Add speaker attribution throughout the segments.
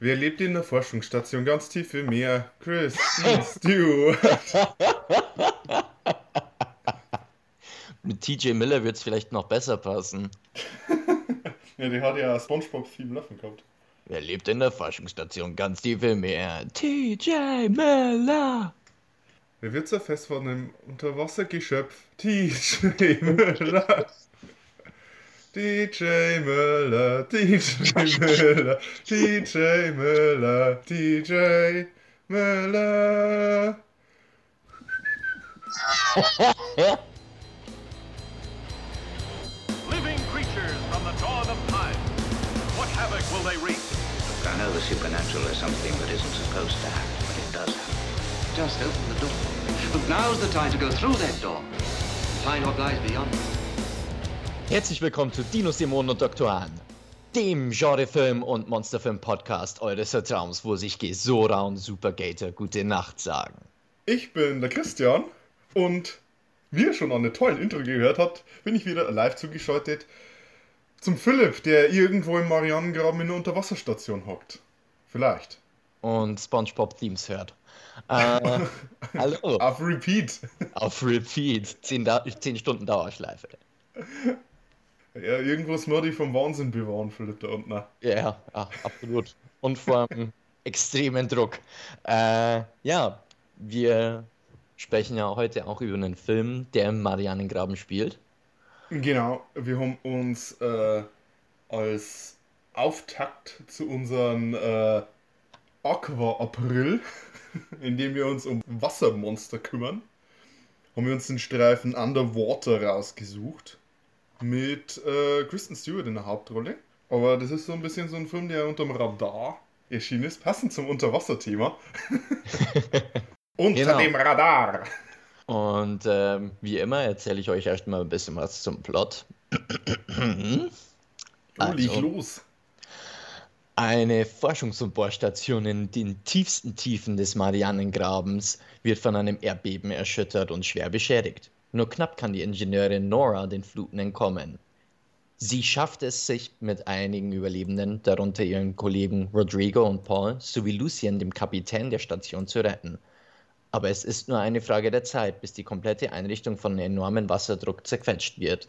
Speaker 1: Wer lebt in der Forschungsstation ganz tief im Meer? Kristen Stewart.
Speaker 2: Mit TJ Miller wird es vielleicht noch besser passen.
Speaker 1: ja, die hat ja Spongebob-Theme laufen gehabt.
Speaker 2: Wer lebt in der Forschungsstation ganz tief im Meer? TJ Miller.
Speaker 1: Wer wird zerfest von einem Unterwassergeschöpf? TJ Miller. DJ Müller, DJ Müller, DJ Müller, DJ Müller.
Speaker 3: Living creatures from the dawn of time. What havoc will they wreak?
Speaker 4: I know the supernatural is something that isn't supposed to happen, but it does happen.
Speaker 5: Just open the door. But now's the time to go through that door. Find what lies beyond.
Speaker 2: Herzlich willkommen zu Dino Simon und Dr. Han, dem Genrefilm- und Monsterfilm-Podcast eures Vertrauens, wo sich Gesora und Supergator gute Nacht sagen.
Speaker 1: Ich bin der Christian und wie ihr schon an der tollen Intro gehört habt, bin ich wieder live zugeschaltet zum Philipp, der irgendwo im Marianengraben in einer Unterwasserstation hockt. Vielleicht.
Speaker 2: Und SpongeBob-Themes hört. Äh, hallo.
Speaker 1: Auf Repeat.
Speaker 2: Auf Repeat. 10, da 10 Stunden Dauerschleife.
Speaker 1: Ja, irgendwo ist Murdy vom Wahnsinn bewahren, Philipp, da unten.
Speaker 2: Ja, ja, absolut. Und vor einem extremen Druck. Äh, ja, wir sprechen ja heute auch über einen Film, der im Marianengraben spielt.
Speaker 1: Genau, wir haben uns äh, als Auftakt zu unserem äh, Aqua-April, in dem wir uns um Wassermonster kümmern, haben wir uns den Streifen Underwater rausgesucht mit äh, Kristen Stewart in der Hauptrolle. Aber das ist so ein bisschen so ein Film, der unter dem Radar erschienen ist, passend zum Unterwasserthema. unter
Speaker 2: Genau.
Speaker 1: dem Radar.
Speaker 2: Und ähm, wie immer erzähle ich euch erstmal ein bisschen was zum Plot.
Speaker 1: Oh,
Speaker 2: Also.
Speaker 1: los.
Speaker 2: Eine Forschungs- und Bohrstation in den tiefsten Tiefen des Marianengrabens wird von einem Erdbeben erschüttert und schwer beschädigt. Nur knapp kann die Ingenieurin Nora den Fluten entkommen. Sie schafft es sich mit einigen Überlebenden, darunter ihren Kollegen Rodrigo und Paul, sowie Lucien, dem Kapitän der Station, zu retten. Aber es ist nur eine Frage der Zeit, bis die komplette Einrichtung von enormem Wasserdruck zerquetscht wird.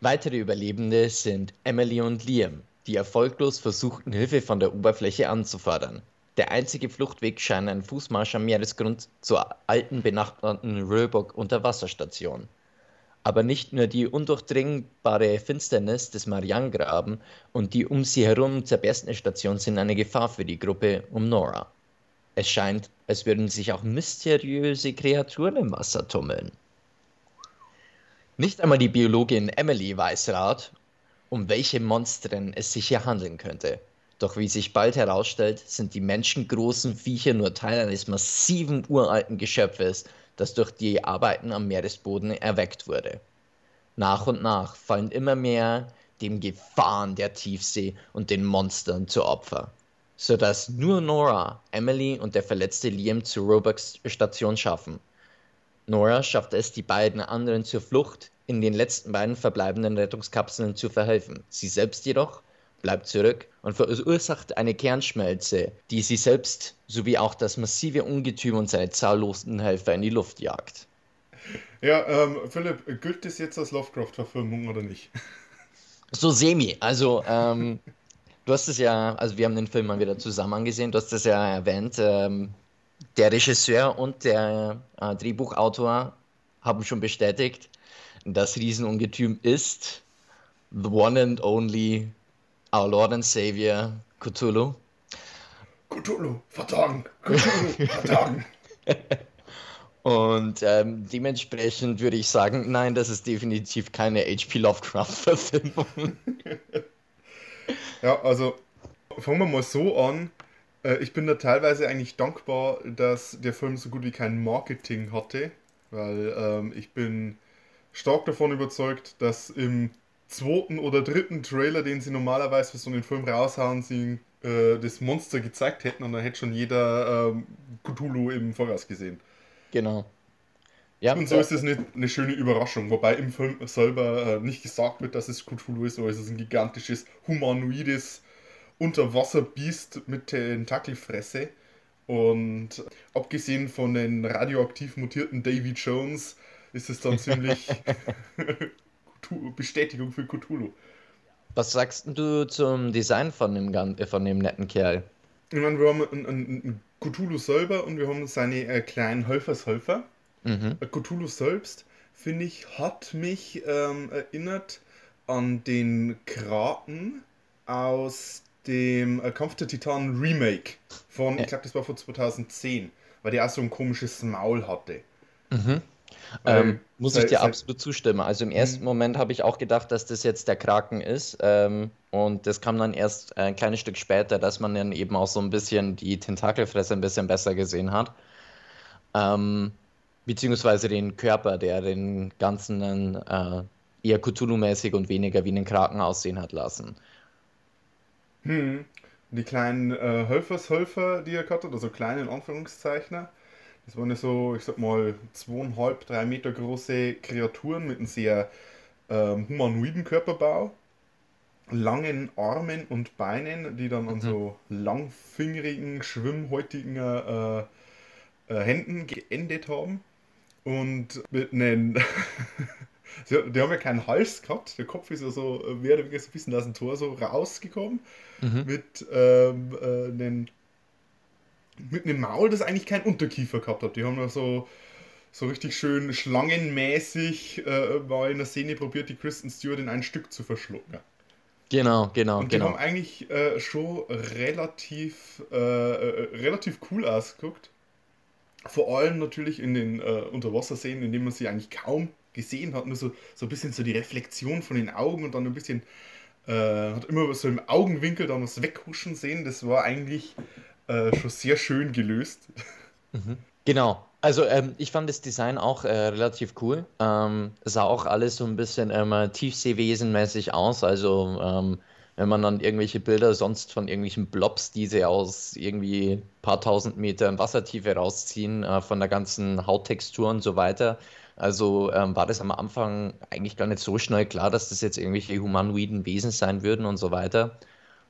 Speaker 2: Weitere Überlebende sind Emily und Liam, die erfolglos versuchten, Hilfe von der Oberfläche anzufordern. Der einzige Fluchtweg scheint ein Fußmarsch am Meeresgrund zur alten benachbarten Röbock Unterwasserstation. Aber nicht nur die undurchdringbare Finsternis des Mariangraben und die um sie herum zerberstene Station sind eine Gefahr für die Gruppe um Nora. Es scheint, als würden sich auch mysteriöse Kreaturen im Wasser tummeln. Nicht einmal die Biologin Emily weiß Rat, um welche Monstren es sich hier handeln könnte. Doch wie sich bald herausstellt, sind die menschengroßen Viecher nur Teil eines massiven uralten Geschöpfes, das durch die Arbeiten am Meeresboden erweckt wurde. Nach und nach fallen immer mehr dem Gefahren der Tiefsee und den Monstern zu Opfer, sodass nur Nora, Emily und der verletzte Liam zur Roebucks Station schaffen. Nora schafft es, die beiden anderen zur Flucht in den letzten beiden verbleibenden Rettungskapseln zu verhelfen. Sie selbst jedoch bleibt zurück und verursacht eine Kernschmelze, die sie selbst sowie auch das massive Ungetüm und seine zahllosen Helfer in die Luft jagt.
Speaker 1: Ja, ähm, Philipp, gilt das jetzt als Lovecraft-Verfilmung oder nicht?
Speaker 2: So semi. Also, ähm, du hast es ja, also wir haben den Film mal wieder zusammen angesehen, du hast es ja erwähnt, ähm, der Regisseur und der äh, Drehbuchautor haben schon bestätigt, das Riesenungetüm ist the one and only our Lord and Savior Cthulhu.
Speaker 1: Cthulhu, verdammt! Cthulhu, verdammt!
Speaker 2: Und ähm, dementsprechend würde ich sagen, nein, das ist definitiv keine H.P. Lovecraft-Verfilmung.
Speaker 1: Ja, also fangen wir mal so an. Äh, Ich bin da teilweise eigentlich dankbar, dass der Film so gut wie kein Marketing hatte, weil ähm, ich bin stark davon überzeugt, dass im zweiten oder dritten Trailer, den sie normalerweise für so einen Film raushauen, sie äh, das Monster gezeigt hätten und dann hätte schon jeder ähm, Cthulhu im Voraus gesehen.
Speaker 2: Genau. Ja,
Speaker 1: Und so ist es eine, eine schöne Überraschung, wobei im Film selber äh, nicht gesagt wird, dass es Cthulhu ist, aber es ist ein gigantisches, humanoides Unterwasserbiest mit Tentakelfresse. Und abgesehen von den radioaktiv mutierten Davy Jones ist es dann ziemlich Bestätigung für Cthulhu.
Speaker 2: Was sagst du zum Design von dem, äh, von dem netten Kerl?
Speaker 1: Ich meine, wir haben einen, einen, Cthulhu selber und wir haben seine äh, kleinen Helfershelfer.
Speaker 2: Mhm.
Speaker 1: Äh, Cthulhu selbst, finde ich, hat mich ähm, erinnert an den Kraken aus dem äh, Kampf der Titanen Remake von, ich glaube, das war von 2010, weil der auch so ein komisches Maul hatte.
Speaker 2: Mhm. Ähm, muss ich dir
Speaker 1: seit-
Speaker 2: absolut zustimmen. Also im ersten
Speaker 1: Mhm.
Speaker 2: Moment habe ich auch gedacht, dass das jetzt der Kraken ist. Ähm, und das kam dann erst ein kleines Stück später, dass man dann eben auch so ein bisschen die Tentakelfresse ein bisschen besser gesehen hat. Ähm, beziehungsweise den Körper, der den ganzen äh, eher Cthulhu-mäßig und weniger wie einen Kraken aussehen hat lassen.
Speaker 1: Hm. Die kleinen äh, Helfershelfer, die er gehabt hat, also kleine in Anführungszeichen, das waren ja so, ich sag mal, zweieinhalb, drei Meter große Kreaturen mit einem sehr ähm, humanoiden Körperbau, langen Armen und Beinen, die dann an
Speaker 2: Mhm.
Speaker 1: so langfingerigen, schwimmhäutigen äh, äh, Händen geendet haben und mit einem die haben ja keinen Hals gehabt, der Kopf ist ja so äh, mehr oder weniger so ein bisschen aus dem Tor so rausgekommen
Speaker 2: Mhm.
Speaker 1: mit, ähm, äh, einem, mit einem Maul, das eigentlich keinen Unterkiefer gehabt hat. Die haben ja so, so richtig schön schlangenmäßig äh, mal in der Szene probiert, die Kristen Stewart in ein Stück zu verschlucken.
Speaker 2: Genau, genau,
Speaker 1: Und die
Speaker 2: genau.
Speaker 1: haben eigentlich äh, schon relativ, äh, äh, relativ cool ausgeguckt. Vor allem natürlich in den äh, Unterwasserszenen, in denen man sie eigentlich kaum gesehen hat. Nur so, so ein bisschen so die Reflexion von den Augen und dann ein bisschen, äh, hat immer so im Augenwinkel dann was weghuschen sehen. Das war eigentlich äh, schon sehr schön gelöst.
Speaker 2: Genau. Also ähm, ich fand das Design auch äh, relativ cool. Ähm, sah auch alles so ein bisschen ähm, Tiefseewesenmäßig aus. Also ähm, wenn man dann irgendwelche Bilder sonst von irgendwelchen Blobs, die sie aus irgendwie paar tausend Metern Wassertiefe rausziehen, äh, von der ganzen Hauttextur und so weiter. Also ähm, war das am Anfang eigentlich gar nicht so schnell klar, dass das jetzt irgendwelche humanoiden Wesen sein würden und so weiter.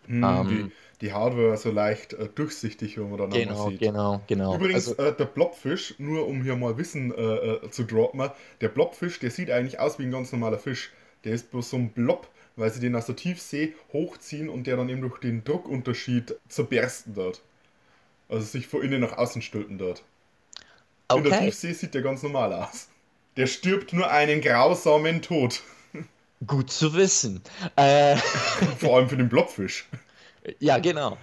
Speaker 1: Hm,
Speaker 2: Ähm.
Speaker 1: Die, war so leicht äh, durchsichtig, wenn man dann
Speaker 2: Genau,
Speaker 1: sieht.
Speaker 2: genau, genau.
Speaker 1: Übrigens,
Speaker 2: Also,
Speaker 1: äh, der Blobfisch, nur um hier mal Wissen äh, äh, zu droppen, der Blobfisch, der sieht eigentlich aus wie ein ganz normaler Fisch. Der ist bloß so ein Blob, weil sie den aus der Tiefsee hochziehen und der dann eben durch den Druckunterschied zerbersten dort. Also sich von innen nach außen stülpen dort. In der
Speaker 2: okay.
Speaker 1: Tiefsee sieht der ganz normal aus. Der stirbt nur einen grausamen Tod.
Speaker 2: Gut zu wissen. Äh,
Speaker 1: Vor allem für den Blobfisch.
Speaker 2: Ja, genau.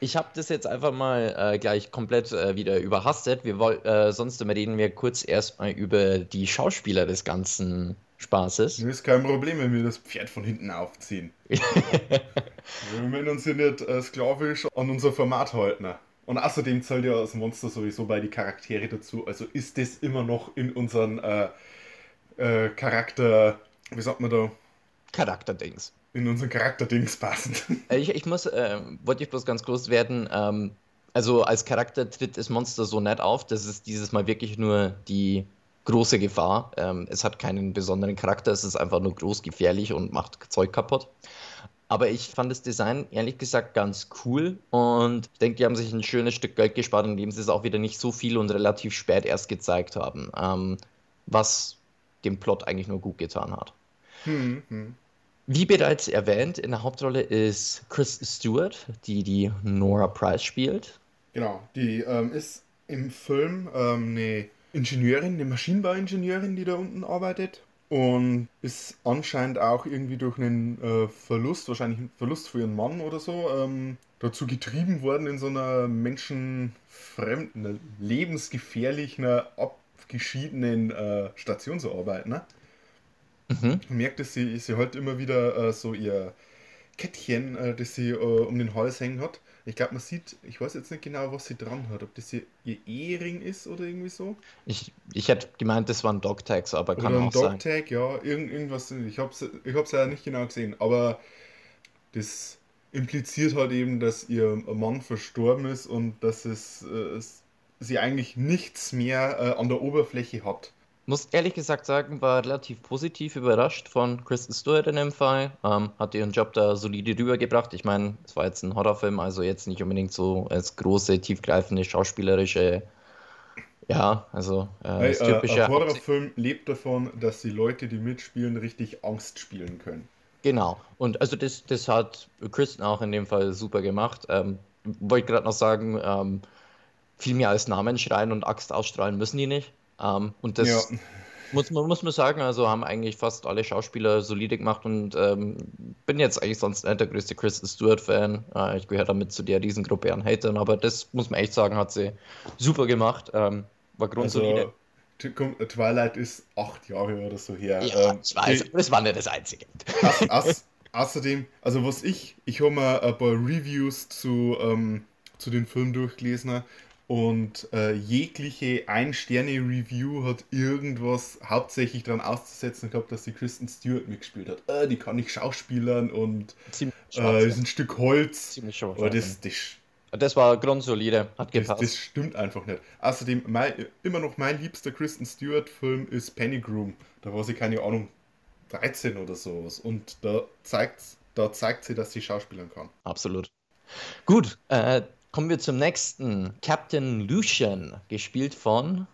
Speaker 2: Ich habe das jetzt einfach mal äh, gleich komplett äh, wieder überhastet. Wir woll, äh, sonst reden wir kurz erstmal über die Schauspieler des ganzen Spaßes.
Speaker 1: Ist kein Problem, wenn wir das Pferd von hinten aufziehen. wir müssen uns ja nicht äh, sklavisch an unser Format halten. Und außerdem zählt ja das Monster sowieso bei die Charaktere dazu. Also ist das immer noch in unseren äh, äh, Charakter, wie sagt man da,
Speaker 2: Charakterdings.
Speaker 1: In unseren Charakterdings passend.
Speaker 2: Äh, Ich, ich muss, äh, wollte ich bloß ganz groß werden. Ähm, also als Charakter tritt das Monster so nett auf. Das ist dieses Mal wirklich nur die große Gefahr. Ähm, es hat keinen besonderen Charakter. Es ist einfach nur groß, gefährlich und macht Zeug kaputt. Aber ich fand das Design ehrlich gesagt ganz cool und ich denke, die haben sich ein schönes Stück Geld gespart, indem sie es auch wieder nicht so viel und relativ spät erst gezeigt haben, ähm, was dem Plot eigentlich nur gut getan hat.
Speaker 1: Hm, hm.
Speaker 2: Wie bereits erwähnt, in der Hauptrolle ist Chris Stewart, die die Nora Price spielt.
Speaker 1: Genau, die ähm, ist im Film ähm, eine Ingenieurin, eine Maschinenbauingenieurin, die da unten arbeitet. Und ist anscheinend auch irgendwie durch einen äh, Verlust, wahrscheinlich einen Verlust für ihren Mann oder so, ähm, dazu getrieben worden, in so einer menschenfremden, lebensgefährlichen, abgeschiedenen äh, Station zu arbeiten. Ne?
Speaker 2: Mhm.
Speaker 1: Man merkt, dass sie, sie halt immer wieder äh, so ihr Kettchen, äh, das sie äh, um den Hals hängen hat. Ich glaube, man sieht, ich weiß jetzt nicht genau, was sie dran hat, ob das ihr, ihr Ehering ist oder irgendwie so.
Speaker 2: Ich, ich hätte gemeint, das waren Dogtags, aber kann
Speaker 1: oder ein
Speaker 2: auch sein.
Speaker 1: Dogtag, ja, irgend, irgendwas. Ich habe es ich hab's ja nicht genau gesehen, aber das impliziert halt eben, dass ihr Mann verstorben ist und dass es, äh, es sie eigentlich nichts mehr äh, an der Oberfläche hat.
Speaker 2: Muss ehrlich gesagt sagen, war relativ positiv überrascht von Kristen Stewart in dem Fall. Ähm, hat ihren Job da solide rübergebracht. Ich meine, es war jetzt ein Horrorfilm, also jetzt nicht unbedingt so als große, tiefgreifende schauspielerische. Ja, also äh,
Speaker 1: Hey,
Speaker 2: das
Speaker 1: äh,
Speaker 2: typische.
Speaker 1: ein Horrorfilm lebt davon, dass die Leute, die mitspielen, richtig Angst spielen können.
Speaker 2: Genau. Und also das, das hat Kristen auch in dem Fall super gemacht. Ähm, wollte gerade noch sagen, ähm, viel mehr als Namen schreien und Axt ausstrahlen müssen die nicht. Ähm, und das
Speaker 1: Ja.
Speaker 2: muss man, muss man sagen, also haben eigentlich fast alle Schauspieler solide gemacht und ähm, bin jetzt eigentlich sonst nicht der größte Kristen Stewart-Fan. Äh, ich gehöre damit zu der Riesengruppe an Hatern, aber das muss man echt sagen, hat sie super gemacht. Ähm, war grundsolide.
Speaker 1: Also, Twilight ist acht Jahre oder so her.
Speaker 2: ja,
Speaker 1: Ähm,
Speaker 2: ich weiß,
Speaker 1: die-
Speaker 2: das war nicht das Einzige.
Speaker 1: Auß- auß- außerdem, also was ich, ich habe mir ein paar Reviews zu, ähm, zu den Film durchgelesen und äh, jegliche Ein-Sterne-Review hat irgendwas hauptsächlich daran auszusetzen gehabt, dass die Kristen Stewart mitgespielt hat. Äh, die kann nicht schauspielern und äh, ist ein Stück Holz.
Speaker 2: ziemlich schwarz.
Speaker 1: Aber das, das,
Speaker 2: Das war grundsolide, hat
Speaker 1: das,
Speaker 2: gepasst.
Speaker 1: das stimmt einfach nicht. Außerdem, mein, immer noch mein liebster Kristen Stewart-Film ist Penny Groom. Da war sie, keine Ahnung, 13 oder sowas. Und da zeigt, da zeigt sie, dass sie schauspielern kann.
Speaker 2: Absolut. Gut, äh, kommen wir zum nächsten. Captain Lucian, gespielt von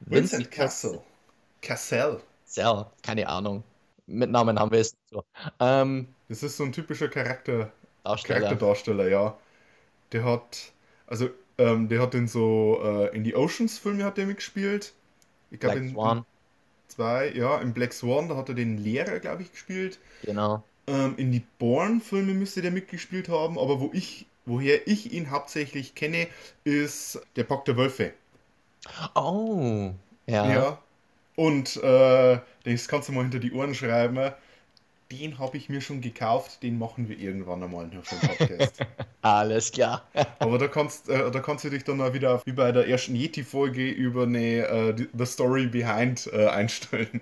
Speaker 1: Vincent Castle. Cassell.
Speaker 2: Cassell, keine Ahnung. Mit Namen haben wir es nicht so. Ähm,
Speaker 1: Das ist so ein typischer Charakter,
Speaker 2: Darsteller.
Speaker 1: Charakterdarsteller, ja. Der hat, also, ähm, der hat in so, äh, in die Oceans-Filme hat er mitgespielt. Ich glaube
Speaker 2: Black
Speaker 1: in,
Speaker 2: Swan,
Speaker 1: in zwei, ja, in Black Swan, da hat er den Lehrer, glaube ich, gespielt.
Speaker 2: genau.
Speaker 1: Ähm, in die Bourne-Filme müsste der mitgespielt haben, aber wo ich, woher ich ihn hauptsächlich kenne, ist der Pakt der Wölfe.
Speaker 2: Oh, ja.
Speaker 1: Ja. Und äh, das kannst du mal hinter die Ohren schreiben. Den habe ich mir schon gekauft, den machen wir irgendwann einmal noch den Podcast.
Speaker 2: Alles klar.
Speaker 1: Aber da kannst, äh, da kannst du dich dann auch wieder wie bei der ersten Yeti-Folge über eine äh, The Story Behind äh, einstellen.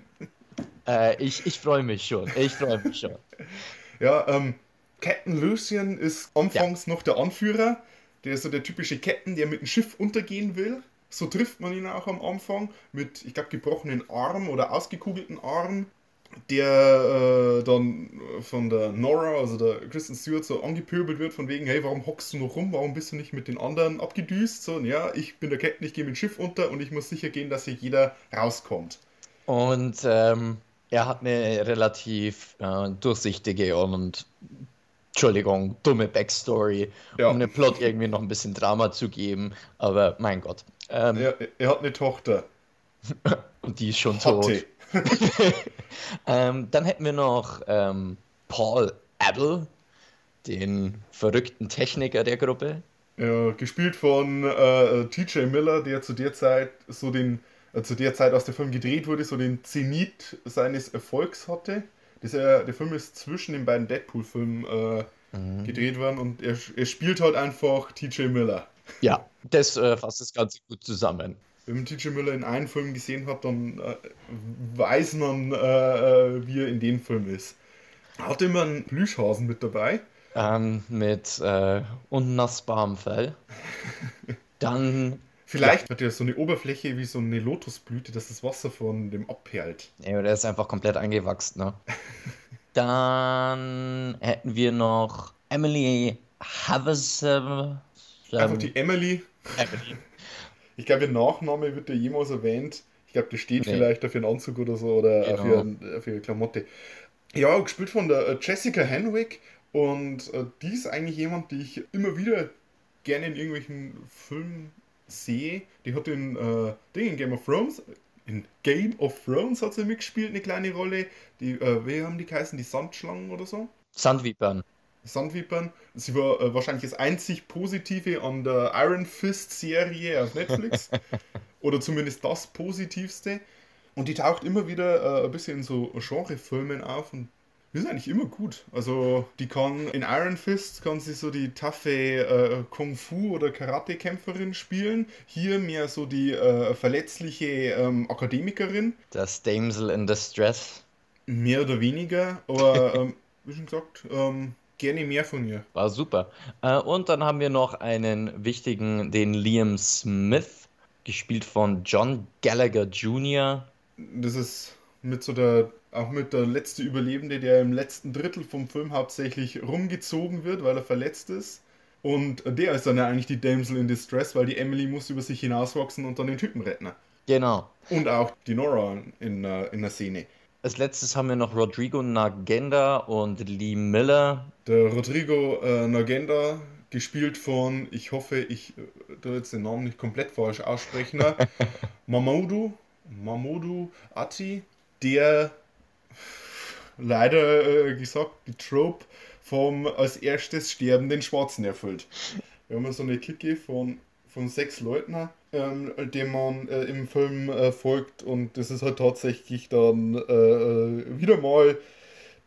Speaker 2: äh, ich ich freue mich schon. Ich freue mich schon.
Speaker 1: Ja, ähm, Captain Lucian ist anfangs noch der Anführer. Der ist so der typische Captain, der mit dem Schiff untergehen will. So trifft man ihn auch am Anfang mit, ich glaube, gebrochenen Arm oder ausgekugelten Arm. Der äh, dann von der Nora, also der Kristen Stewart, so angepöbelt wird, von wegen, hey, warum hockst du noch rum? Warum bist du nicht mit den anderen abgedüst? So, ja, ich bin der Captain, ich gehe mit dem Schiff unter und ich muss sicher gehen, dass hier jeder rauskommt.
Speaker 2: Und ähm, er hat eine relativ äh, durchsichtige und, Entschuldigung, dumme Backstory,
Speaker 1: Ja.
Speaker 2: um dem Plot irgendwie noch ein bisschen Drama zu geben. Aber mein Gott. Ähm,
Speaker 1: Er, er hat eine Tochter.
Speaker 2: Und die ist schon tot.
Speaker 1: Hatte.
Speaker 2: Ähm, dann hätten wir noch ähm, Paul Abel, den verrückten Techniker der Gruppe.
Speaker 1: Ja, gespielt von äh, TJ Miller, der zu der Zeit so den, äh, zu der Zeit, als der Film gedreht wurde, so den Zenit seines Erfolgs hatte. Äh, der Film ist zwischen den beiden Deadpool-Filmen äh, gedreht worden und er, er spielt halt einfach TJ Miller.
Speaker 2: Ja, das äh, fasst das Ganze gut zusammen.
Speaker 1: Wenn man TJ Miller in einem Film gesehen hat, dann äh, weiß man, äh, äh, wie er in dem Film ist. Hatte immer einen Plüschhasen mit dabei.
Speaker 2: Ähm, mit äh, unnassbarem Fell. Dann,
Speaker 1: Vielleicht hat er so eine Oberfläche wie so eine Lotusblüte, dass das Wasser von dem abperlt.
Speaker 2: ja, der ist einfach komplett eingewachsen, ne? Dann hätten wir noch Emily Havison.
Speaker 1: Einfach die Emily.
Speaker 2: Emily.
Speaker 1: Ich glaube, ihr Nachname wird ja jemals erwähnt. Ich glaube, das steht
Speaker 2: Nee.
Speaker 1: vielleicht auf ihren Anzug oder so oder
Speaker 2: Genau.
Speaker 1: auf, ihren, auf ihre Klamotte. Ja, gespielt von der äh, Jessica Henwick und äh, die ist eigentlich jemand, die ich immer wieder gerne in irgendwelchen Filmen sehe. Die hat in, äh, Ding, in Game of Thrones, in Game of Thrones hat sie mitgespielt, eine kleine Rolle. Die, äh, wie haben die geheißen? Die Sandschlangen oder so?
Speaker 2: Sandvipern.
Speaker 1: Sandvipern. Sie war äh, wahrscheinlich das einzig Positive an der Iron Fist Serie auf Netflix. Oder zumindest das Positivste. Und die taucht immer wieder äh, ein bisschen in so Genrefilmen auf und ist eigentlich immer gut. Also die kann in Iron Fist kann sie so die taffe äh, Kung Fu oder Karate-Kämpferin spielen. Hier mehr so die äh, verletzliche ähm, Akademikerin.
Speaker 2: Das Damsel in Distress.
Speaker 1: Mehr oder weniger. Aber ähm, wie schon gesagt, ähm, gerne mehr von ihr.
Speaker 2: War super. Äh, und dann haben wir noch einen wichtigen, den Liam Smith, gespielt von John Gallagher Jr.
Speaker 1: das ist mit so der, auch mit der letzte Überlebende, der im letzten Drittel vom Film hauptsächlich rumgezogen wird, weil er verletzt ist. Und der ist dann ja eigentlich die Damsel in Distress, weil die Emily muss über sich hinauswachsen und dann den Typen retten.
Speaker 2: Genau.
Speaker 1: Und auch die Nora in, äh, in der Szene.
Speaker 2: Als letztes haben wir noch Rodrigo Nagenda und Lee Miller.
Speaker 1: Der Rodrigo äh, Nagenda, gespielt von, ich hoffe, ich äh, jetzt den Namen nicht komplett falsch aussprechen, ne? Mamoudou, Mamoudou Ati, der leider äh, gesagt die Trope vom als erstes sterbenden Schwarzen erfüllt. Wir haben so eine Clique von, von sechs Leuten, ähm, dem man äh, im Film äh, folgt und das ist halt tatsächlich dann äh, äh wieder mal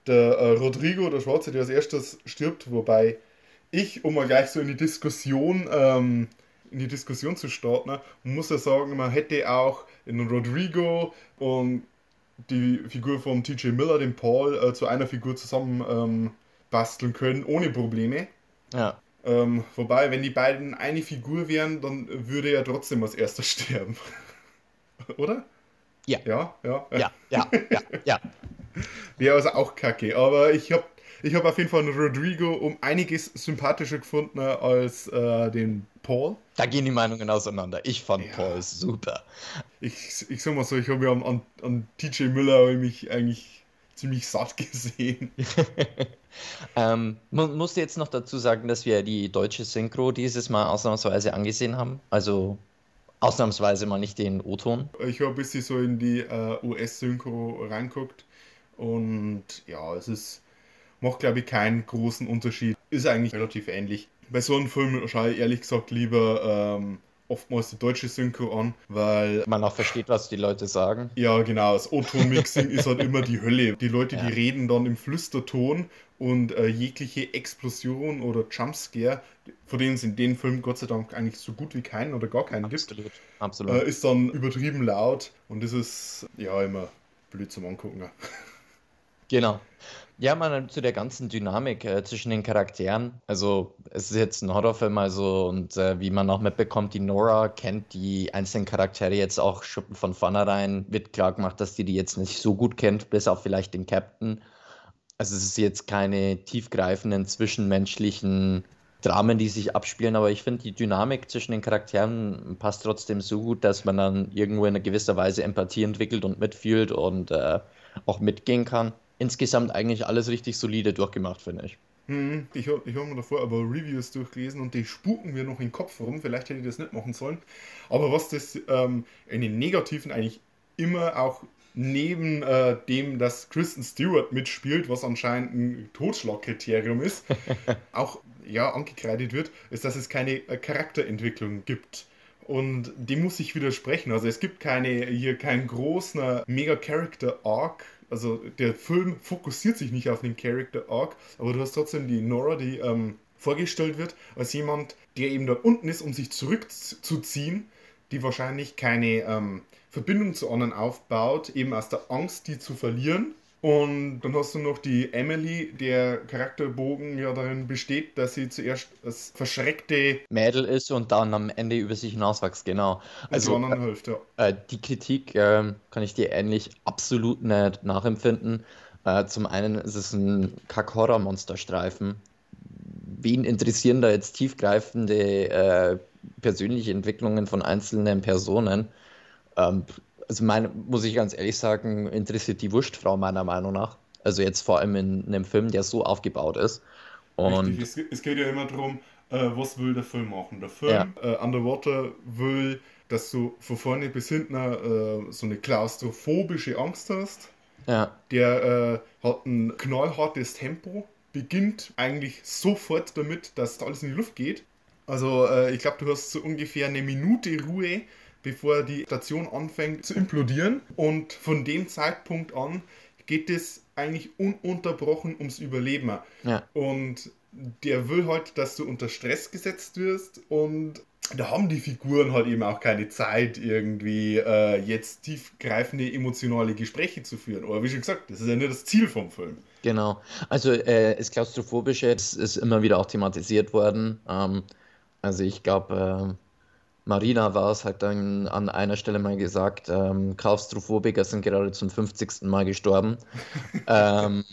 Speaker 1: der äh, Rodrigo, der Schwarze, der als erstes stirbt, wobei ich, um mal gleich so in die Diskussion ähm, in die Diskussion zu starten, muss ja sagen, man hätte auch in Rodrigo und die Figur von TJ Miller, den Paul, äh, zu einer Figur zusammen ähm, basteln können, ohne Probleme.
Speaker 2: Ja.
Speaker 1: Ähm, wobei, wenn die beiden eine Figur wären, dann würde er trotzdem als erster sterben. Oder?
Speaker 2: Ja.
Speaker 1: Ja, ja.
Speaker 2: Ja, ja, ja, ja.
Speaker 1: Wäre also auch kacke. Aber ich habe ich hab auf jeden Fall Rodrigo um einiges sympathischer gefunden als äh, den Paul.
Speaker 2: Da gehen die Meinungen auseinander. Ich fand
Speaker 1: Ja.
Speaker 2: Paul super.
Speaker 1: Ich, ich sag mal so, ich habe ja an, an, an TJ ich mich eigentlich ziemlich satt gesehen.
Speaker 2: Ähm, man musste jetzt noch dazu sagen, dass wir die deutsche Synchro dieses Mal ausnahmsweise angesehen haben. Also ausnahmsweise mal nicht den O-Ton.
Speaker 1: Ich habe ein bisschen so in die äh, US-Synchro reinguckt und ja, es ist, macht glaube ich keinen großen Unterschied. Ist eigentlich relativ ähnlich. Bei so einem Film schaue ich ehrlich gesagt lieber ähm, oftmals die deutsche Synchro an, weil
Speaker 2: Man auch versteht, was die Leute sagen.
Speaker 1: ja genau, das O-Ton-Mixing ist halt immer die Hölle. Die Leute,
Speaker 2: Ja.
Speaker 1: die reden dann im Flüsterton und äh, jegliche Explosion oder Jumpscare, von denen es in dem Film Gott sei Dank eigentlich so gut wie keinen oder gar keinen gibt,
Speaker 2: Absolut. Absolut.
Speaker 1: äh, ist dann übertrieben laut und das ist ja immer blöd zum Angucken.
Speaker 2: Genau. Ja, man zu der ganzen Dynamik äh, zwischen den Charakteren. Also, es ist jetzt ein Horrorfilm, also, und äh, wie man auch mitbekommt, die Nora kennt die einzelnen Charaktere jetzt auch schon von vornherein. Wird klar gemacht, dass die die jetzt nicht so gut kennt, bis auf vielleicht den Captain. Also, es ist jetzt keine tiefgreifenden zwischenmenschlichen Dramen, die sich abspielen, aber ich finde, die Dynamik zwischen den Charakteren passt trotzdem so gut, dass man dann irgendwo in einer gewisser Weise Empathie entwickelt und mitfühlt und äh, auch mitgehen kann. Insgesamt eigentlich alles richtig solide durchgemacht, finde ich.
Speaker 1: Hm, ich habe ich hab mir davor aber Reviews durchgelesen und die spuken mir noch in den Kopf rum. Vielleicht hätte ich das nicht machen sollen. Aber was das ähm, in den Negativen eigentlich immer auch neben äh, dem, dass Kristen Stewart mitspielt, was anscheinend ein Totschlagkriterium ist, auch ja, angekreidet wird, ist, dass es keine äh, Charakterentwicklung gibt. Und dem muss ich widersprechen. Also es gibt keine, hier keinen großen Mega-Character-Arc. Also der Film fokussiert sich nicht auf den Character-Arc, aber du hast trotzdem die Nora, die ähm, vorgestellt wird, als jemand, der eben dort unten ist, um sich zurückzuziehen, die wahrscheinlich keine ähm, Verbindung zu anderen aufbaut, eben aus der Angst, die zu verlieren. Und dann hast du noch die Emily, der Charakterbogen ja darin besteht, dass sie zuerst als verschreckte
Speaker 2: Mädel ist und dann am Ende über sich hinauswächst, genau.
Speaker 1: also, anderen hilft. Ja.
Speaker 2: äh, die Kritik ähm, kann ich dir ähnlich absolut nicht nachempfinden. Äh, zum einen ist es ein Kack-Horror-Monsterstreifen. Wen interessieren da jetzt tiefgreifende äh, persönliche Entwicklungen von einzelnen Personen? Ähm, also meine, muss ich ganz ehrlich sagen, interessiert die Wurstfrau meiner Meinung nach. Also jetzt vor allem in einem Film, der so aufgebaut ist. Und
Speaker 1: Richtig, es, geht ja immer darum, äh, was will der Film machen. Der Film äh, Underwater will, dass du von vorne bis hinten äh, so eine klaustrophobische Angst hast.
Speaker 2: ja,
Speaker 1: Der äh, hat ein knallhartes Tempo, beginnt eigentlich sofort damit, dass alles in die Luft geht. Also äh, ich glaube, du hast so ungefähr eine Minute Ruhe, bevor die Station anfängt zu implodieren. Und von dem Zeitpunkt an geht es eigentlich ununterbrochen ums Überleben.
Speaker 2: ja.
Speaker 1: Und der will halt, dass du unter Stress gesetzt wirst und da haben die Figuren halt eben auch keine Zeit, irgendwie äh, jetzt tiefgreifende emotionale Gespräche zu führen. Aber wie schon gesagt, das ist ja nicht das Ziel vom Film.
Speaker 2: Genau. Also äh, das Klaustrophobische das ist immer wieder auch thematisiert worden. Ähm, also ich glaube, Marina war es, hat dann an einer Stelle mal gesagt, ähm, Klaustrophobiker sind gerade zum 50. Mal gestorben. ähm,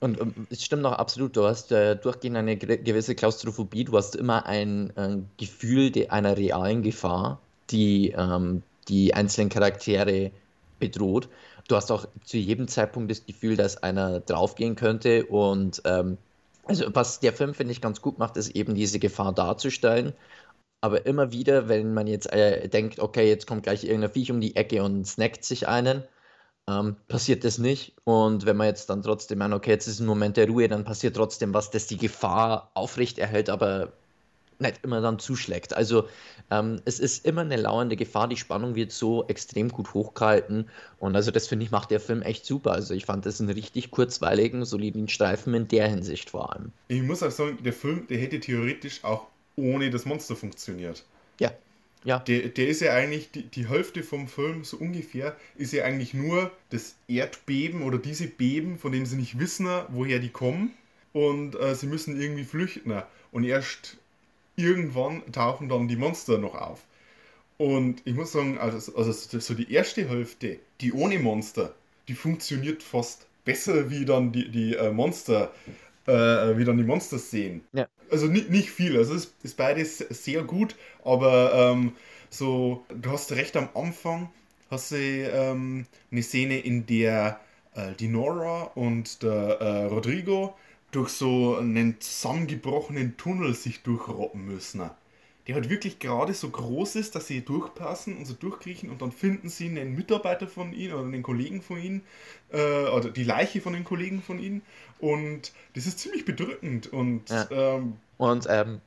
Speaker 2: und ähm, es stimmt auch absolut, du hast äh, durchgehend eine ge- gewisse Klaustrophobie, du hast immer ein, äh, Gefühl einer realen Gefahr, die ähm, die einzelnen Charaktere bedroht. Du hast auch zu jedem Zeitpunkt das Gefühl, dass einer draufgehen könnte und ähm, also was der Film, finde ich, ganz gut macht, ist eben diese Gefahr darzustellen. Aber immer wieder, wenn man jetzt äh, denkt, okay, jetzt kommt gleich irgendein Viech um die Ecke und snackt sich einen, ähm, passiert das nicht. Und wenn man jetzt dann trotzdem meint, okay, jetzt ist ein Moment der Ruhe, dann passiert trotzdem was, das die Gefahr aufrechterhält, aber nicht immer dann zuschlägt. Also ähm, es ist immer eine lauernde Gefahr, die Spannung wird so extrem gut hochgehalten und also das finde ich macht der Film echt super. Also ich fand das einen richtig kurzweiligen, soliden Streifen in der Hinsicht vor allem.
Speaker 1: Ich muss auch sagen, der Film, der hätte theoretisch auch ohne das Monster funktioniert.
Speaker 2: Ja, ja,
Speaker 1: Der, der ist ja eigentlich, die, die Hälfte vom Film, so ungefähr, ist ja eigentlich nur das Erdbeben oder diese Beben, von denen sie nicht wissen, woher die kommen. Und äh, sie müssen irgendwie flüchten. Und erst irgendwann tauchen dann die Monster noch auf. Und ich muss sagen, also, also so die erste Hälfte, die ohne Monster, die funktioniert fast besser wie dann die, die äh, Monster, äh, wie dann die Monster-Szenen.
Speaker 2: Ja.
Speaker 1: Also nicht, nicht viel, also es ist, beides sehr gut, aber ähm, so, du hast recht am Anfang, hast du ähm, eine Szene, in der äh, die Nora und der äh, Rodrigo durch so einen zusammengebrochenen Tunnel sich durchroppen müssen. Der halt wirklich gerade so groß ist, dass sie durchpassen und so durchkriechen und dann finden sie einen Mitarbeiter von ihnen oder einen Kollegen von ihnen äh, oder die Leiche von den Kollegen von ihnen und das ist ziemlich bedrückend und
Speaker 2: Ja.
Speaker 1: ähm,
Speaker 2: Und ähm,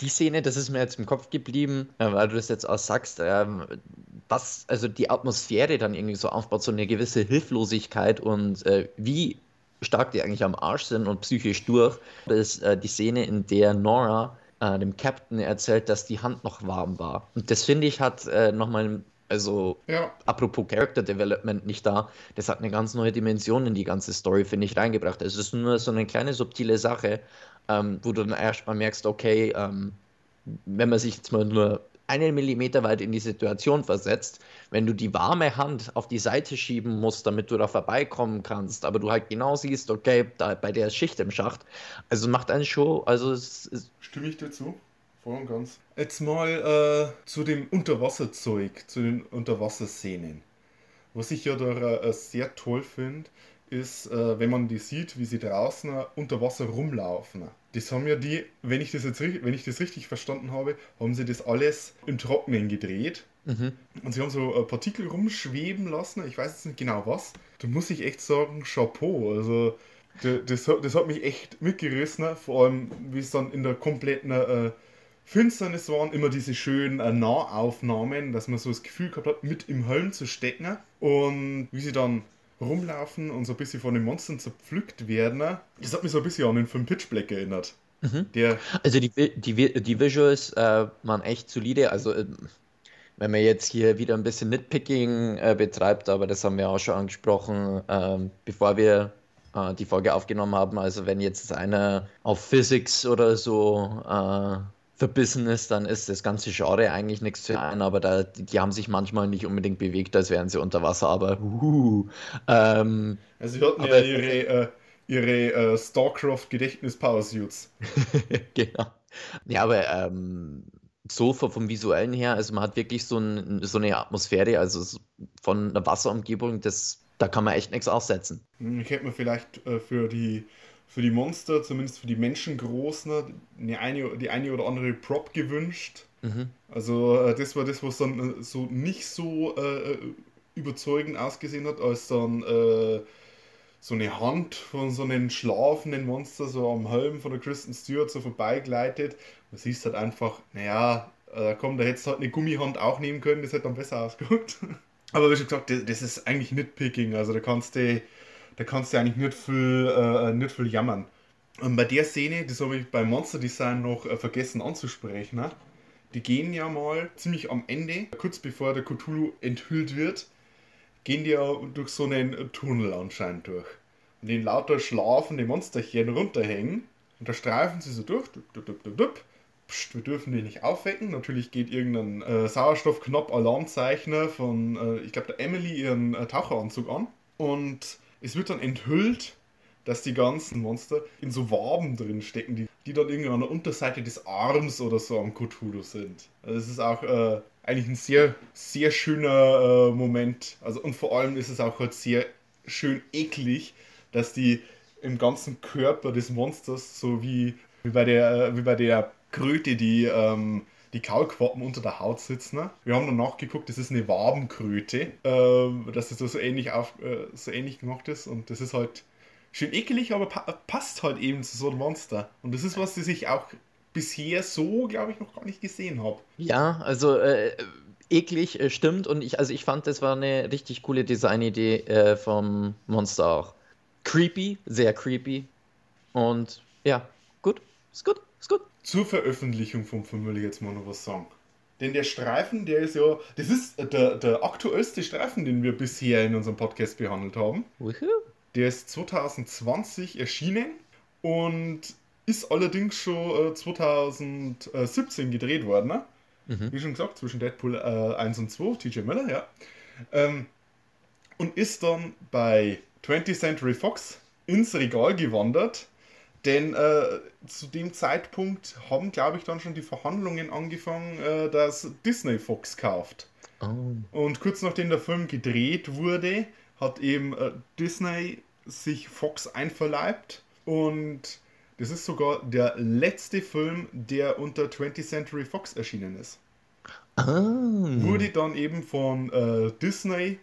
Speaker 2: die Szene, das ist mir jetzt im Kopf geblieben, äh, weil du das jetzt auch sagst, ähm, was, also die Atmosphäre dann irgendwie so aufbaut, so eine gewisse Hilflosigkeit und äh, wie stark die eigentlich am Arsch sind und psychisch durch, das ist äh, die Szene, in der Nora äh, dem Captain erzählt, dass die Hand noch warm war. Und das finde ich hat äh, nochmal, also
Speaker 1: ja,
Speaker 2: apropos Character Development nicht da, das hat eine ganz neue Dimension in die ganze Story, finde ich, reingebracht. Es ist nur so eine kleine subtile Sache, ähm, wo du dann erstmal merkst, okay, ähm, wenn man sich jetzt mal nur einen Millimeter weit in die Situation versetzt, wenn du die warme Hand auf die Seite schieben musst, damit du da vorbeikommen kannst, aber du halt genau siehst, okay, da, bei der Schicht im Schacht, also macht einen schon, also es ist,
Speaker 1: stimme ich dir zu. Voll und ganz. Jetzt mal äh, zu dem Unterwasserzeug, zu den Unterwasserszenen. Was ich ja da äh, sehr toll finde, ist, äh, wenn man die sieht, wie sie draußen äh, unter Wasser rumlaufen. Das haben ja die, wenn ich das jetzt wenn ich das richtig verstanden habe, haben sie das alles im Trockenen gedreht.
Speaker 2: mhm.
Speaker 1: Und sie haben so äh, Partikel rumschweben lassen. Ich weiß jetzt nicht genau was. Da muss ich echt sagen, Chapeau. Also, da- das, hat- das hat mich echt mitgerissen. Vor allem, wie es dann in der kompletten äh, Finsternis waren. Immer diese schönen äh, Nahaufnahmen, dass man so das Gefühl gehabt hat, mit im Helm zu stecken. Und wie sie dann rumlaufen und so ein bisschen von den Monstern zerpflückt werden. Das hat mich so ein bisschen an den Film Pitch Black erinnert. Der,
Speaker 2: Also die, die, die Visuals äh, waren echt solide. Also ähm, wenn man jetzt hier wieder ein bisschen Nitpicking äh, betreibt, aber das haben wir auch schon angesprochen, ähm, bevor wir äh, die Folge aufgenommen haben. Also wenn jetzt einer auf Physics oder so verbissen ist, dann ist das ganze Genre eigentlich nichts für einen, aber da, die, haben sich manchmal nicht unbedingt bewegt, als wären sie unter Wasser, aber uh, ähm,
Speaker 1: also sie hatten ja ihre, äh, ihre äh, Starcraft Gedächtnis Power Suits.
Speaker 2: Genau. Ja, aber ähm, so vom, Visuellen her, also man hat wirklich so, ein, so eine Atmosphäre, also von einer Wasserumgebung, das, da kann man echt nichts aussetzen.
Speaker 1: Hm, Ich hätte mir vielleicht äh, für die für die Monster, zumindest für die Menschengroßen, eine, eine, die eine oder andere Prop gewünscht.
Speaker 2: Mhm.
Speaker 1: Also äh, das war das, was dann äh, so nicht so äh, überzeugend ausgesehen hat, als dann äh, so eine Hand von so einem schlafenden Monster so am Helm von der Kristen Stewart so vorbeigleitet. Du siehst halt einfach, naja, äh, komm, da hättest du halt eine Gummihand auch nehmen können, das hätte dann besser ausgeguckt. Aber wie schon gesagt, das, das ist eigentlich Nitpicking, also da kannst du, da kannst du eigentlich nicht viel, äh, nicht viel jammern. Und bei der Szene, das habe ich beim Monster Design noch äh, vergessen anzusprechen, ne? die gehen ja mal ziemlich am Ende, kurz bevor der Cthulhu enthüllt wird, gehen die ja durch so einen Tunnel anscheinend durch. Und den lauter schlafende Monsterchen runterhängen. Und da streifen sie so durch, dup, dup, dup, pst, wir dürfen die nicht aufwecken. Natürlich geht irgendein äh, Sauerstoffknopf-Alarmzeichner von, äh, ich glaube, der Emily ihren äh, Taucheranzug an. Und es wird dann enthüllt, dass die ganzen Monster in so Waben drin stecken, die, die dann irgendwie an der Unterseite des Arms oder so am Cthulhu sind. Also es ist auch äh, eigentlich ein sehr, sehr schöner äh, Moment. Also und vor allem ist es auch halt sehr schön eklig, dass die im ganzen Körper des Monsters, so wie, wie, bei, der, äh, wie bei der Kröte, die ähm, die Kaulquappen unter der Haut sitzen. Wir haben dann nachgeguckt, das ist eine Wabenkröte, äh, dass das so ähnlich, auf, äh, so ähnlich gemacht ist und das ist halt schön ekelig, aber pa passt halt eben zu so einem Monster. Und das ist was, das ich auch bisher so, glaube ich, noch gar nicht gesehen habe.
Speaker 2: Ja, also äh, eklig äh, stimmt und ich, also ich fand, das war eine richtig coole Designidee äh, vom Monster auch. Creepy, sehr creepy und ja, gut, ist gut, ist gut.
Speaker 1: Zur Veröffentlichung vom Film will ich jetzt mal noch was sagen. Denn der Streifen, der ist ja, das ist der, der aktuellste Streifen, den wir bisher in unserem Podcast behandelt haben. Der ist 2020 erschienen und ist allerdings schon äh, 2017 gedreht worden. Ne?
Speaker 2: Mhm.
Speaker 1: Wie schon gesagt, zwischen Deadpool äh, 1 und 2, TJ Miller, ja. Ähm, und ist dann bei 20th Century Fox ins Regal gewandert. Denn äh, zu dem Zeitpunkt haben, glaube ich, dann schon die Verhandlungen angefangen, äh, dass Disney Fox kauft.
Speaker 2: Oh.
Speaker 1: Und kurz nachdem der Film gedreht wurde, hat eben äh, Disney sich Fox einverleibt und das ist sogar der letzte Film, der unter 20th Century Fox erschienen ist.
Speaker 2: Ah.
Speaker 1: Wurde dann eben von äh, Disney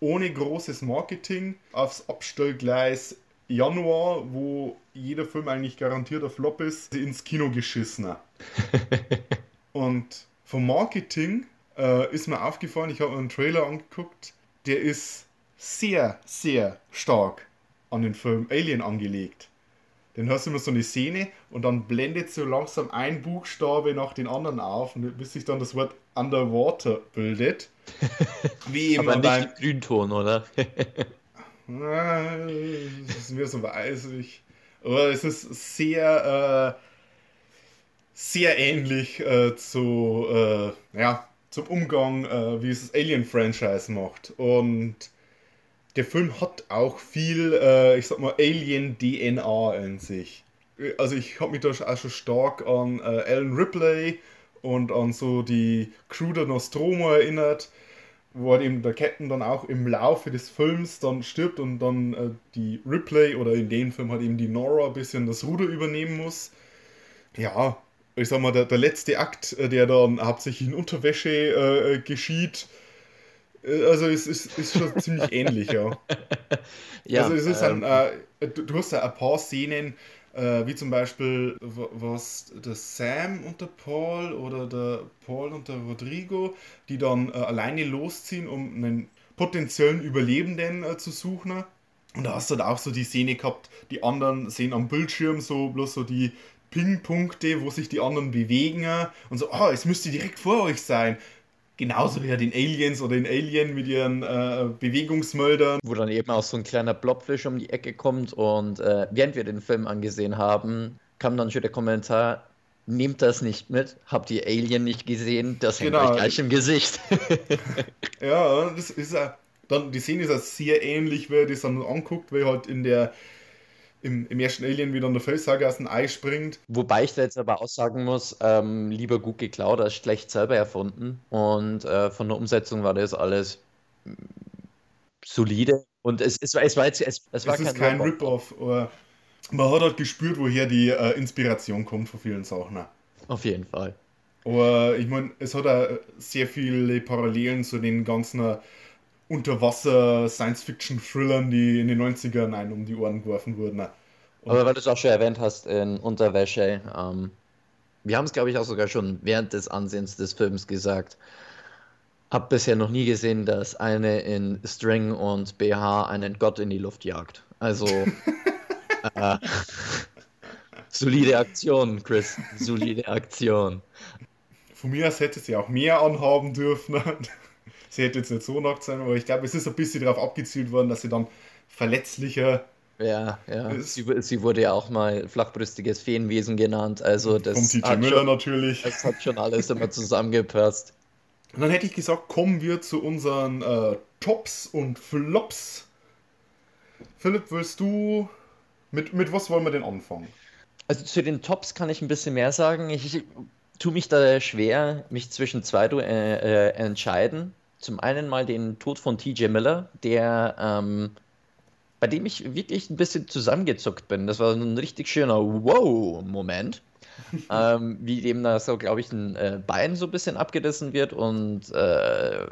Speaker 1: ohne großes Marketing aufs Abstellgleis Januar, wo jeder Film eigentlich garantierter Flop ist, ins Kino geschissen. Und vom Marketing äh, ist mir aufgefallen, ich habe mir einen Trailer angeguckt, der ist sehr, sehr stark an den Film Alien angelegt. Dann hast du immer so eine Szene und dann blendet so langsam ein Buchstabe nach den anderen auf, bis sich dann das Wort Underwater bildet. Wie eben
Speaker 2: Aber nicht
Speaker 1: deinem-
Speaker 2: im Grünton, oder?
Speaker 1: Das ist mir so weißig. Aber es ist sehr, äh, sehr ähnlich äh, zu, äh, ja, zum Umgang, äh, wie es das Alien-Franchise macht. Und der Film hat auch viel, äh, ich sag mal, Alien-DNA in sich. Also ich habe mich da auch schon stark an äh, Alan Ripley und an so die Crew der Nostromo erinnert wo halt eben der Captain dann auch im Laufe des Films dann stirbt und dann äh, die Ripley oder in dem Film halt eben die Nora ein bisschen das Ruder übernehmen muss. Ja, ich sag mal, der, der letzte Akt, äh, der dann hauptsächlich in Unterwäsche äh, geschieht, äh, also es ist, ist schon ziemlich ähnlich, ja. also es ist
Speaker 2: ähm,
Speaker 1: ein, äh, du, du hast ja ein paar Szenen, äh, wie zum Beispiel was der Sam und der Paul oder der Paul und der Rodrigo, die dann äh, alleine losziehen, um einen potenziellen Überlebenden äh, zu suchen. Und da hast du dann auch so die Szene gehabt, die anderen sehen am Bildschirm so bloß so die Ping-Punkte, wo sich die anderen bewegen und so, ah, es müsste direkt vor euch sein. Genauso wie ja den Aliens oder den Alien mit ihren äh, Bewegungsmeldern.
Speaker 2: wo dann eben auch so ein kleiner Blobfisch um die Ecke kommt und äh, während wir den Film angesehen haben, kam dann schon der Kommentar, nehmt das nicht mit, habt ihr Alien nicht gesehen, das hängt
Speaker 1: Genau.
Speaker 2: euch gleich im Gesicht.
Speaker 1: Ja, das ist ja, dann, die Szene ist ja sehr ähnlich, wer das dann anguckt, weil halt in der, im, im ersten Alien wieder der Felshagger aus dem Ei springt.
Speaker 2: Wobei ich da jetzt aber auch sagen muss, ähm, lieber gut geklaut als schlecht selber erfunden und äh, von der Umsetzung war das alles solide und es, es, war- es war jetzt, es, es war
Speaker 1: Es ist kein
Speaker 2: Rip-Off.
Speaker 1: Rip-Off, man hat halt gespürt, woher die äh, Inspiration kommt von vielen Sachen.
Speaker 2: Auf jeden Fall.
Speaker 1: Aber ich meine, es hat auch sehr viele Parallelen zu den ganzen Unterwasser-Science-Fiction-Thrillern, die in den 90ern einen um die Ohren geworfen wurden.
Speaker 2: Aber weil du es auch schon erwähnt hast in Unterwäsche, ähm, wir haben es, glaube ich, auch sogar schon während des Ansehens des Films gesagt. Hab bisher noch nie gesehen, dass eine in String und BH einen Gott in die Luft jagt. Also äh, solide Aktion, Chris. Solide Aktion.
Speaker 1: Von mir aus hätte sie auch mehr anhaben dürfen. Sie hätte jetzt nicht so nackt sein, aber ich glaube, es ist ein bisschen darauf abgezielt worden, dass sie dann verletzlicher
Speaker 2: Ja, ja.
Speaker 1: Ist-
Speaker 2: Sie, sie wurde ja auch mal flachbrüstiges Feenwesen genannt. Also das
Speaker 1: Vom TJ
Speaker 2: hat
Speaker 1: Miller
Speaker 2: schon,
Speaker 1: natürlich.
Speaker 2: das hat schon alles immer zusammengepasst.
Speaker 1: Und dann hätte ich gesagt, kommen wir zu unseren äh, Tops und Flops. Philipp, willst du. Mit, mit was wollen wir denn anfangen?
Speaker 2: Also zu den Tops kann ich ein bisschen mehr sagen. Ich, ich tue mich da schwer, mich zwischen zwei äh, äh, entscheiden. Zum einen mal den Tod von TJ Miller, der ähm, bei dem ich wirklich ein bisschen zusammengezuckt bin. Das war ein richtig schöner Wow-Moment. ähm, wie dem da so, glaube ich, ein äh, Bein so ein bisschen abgerissen wird und äh,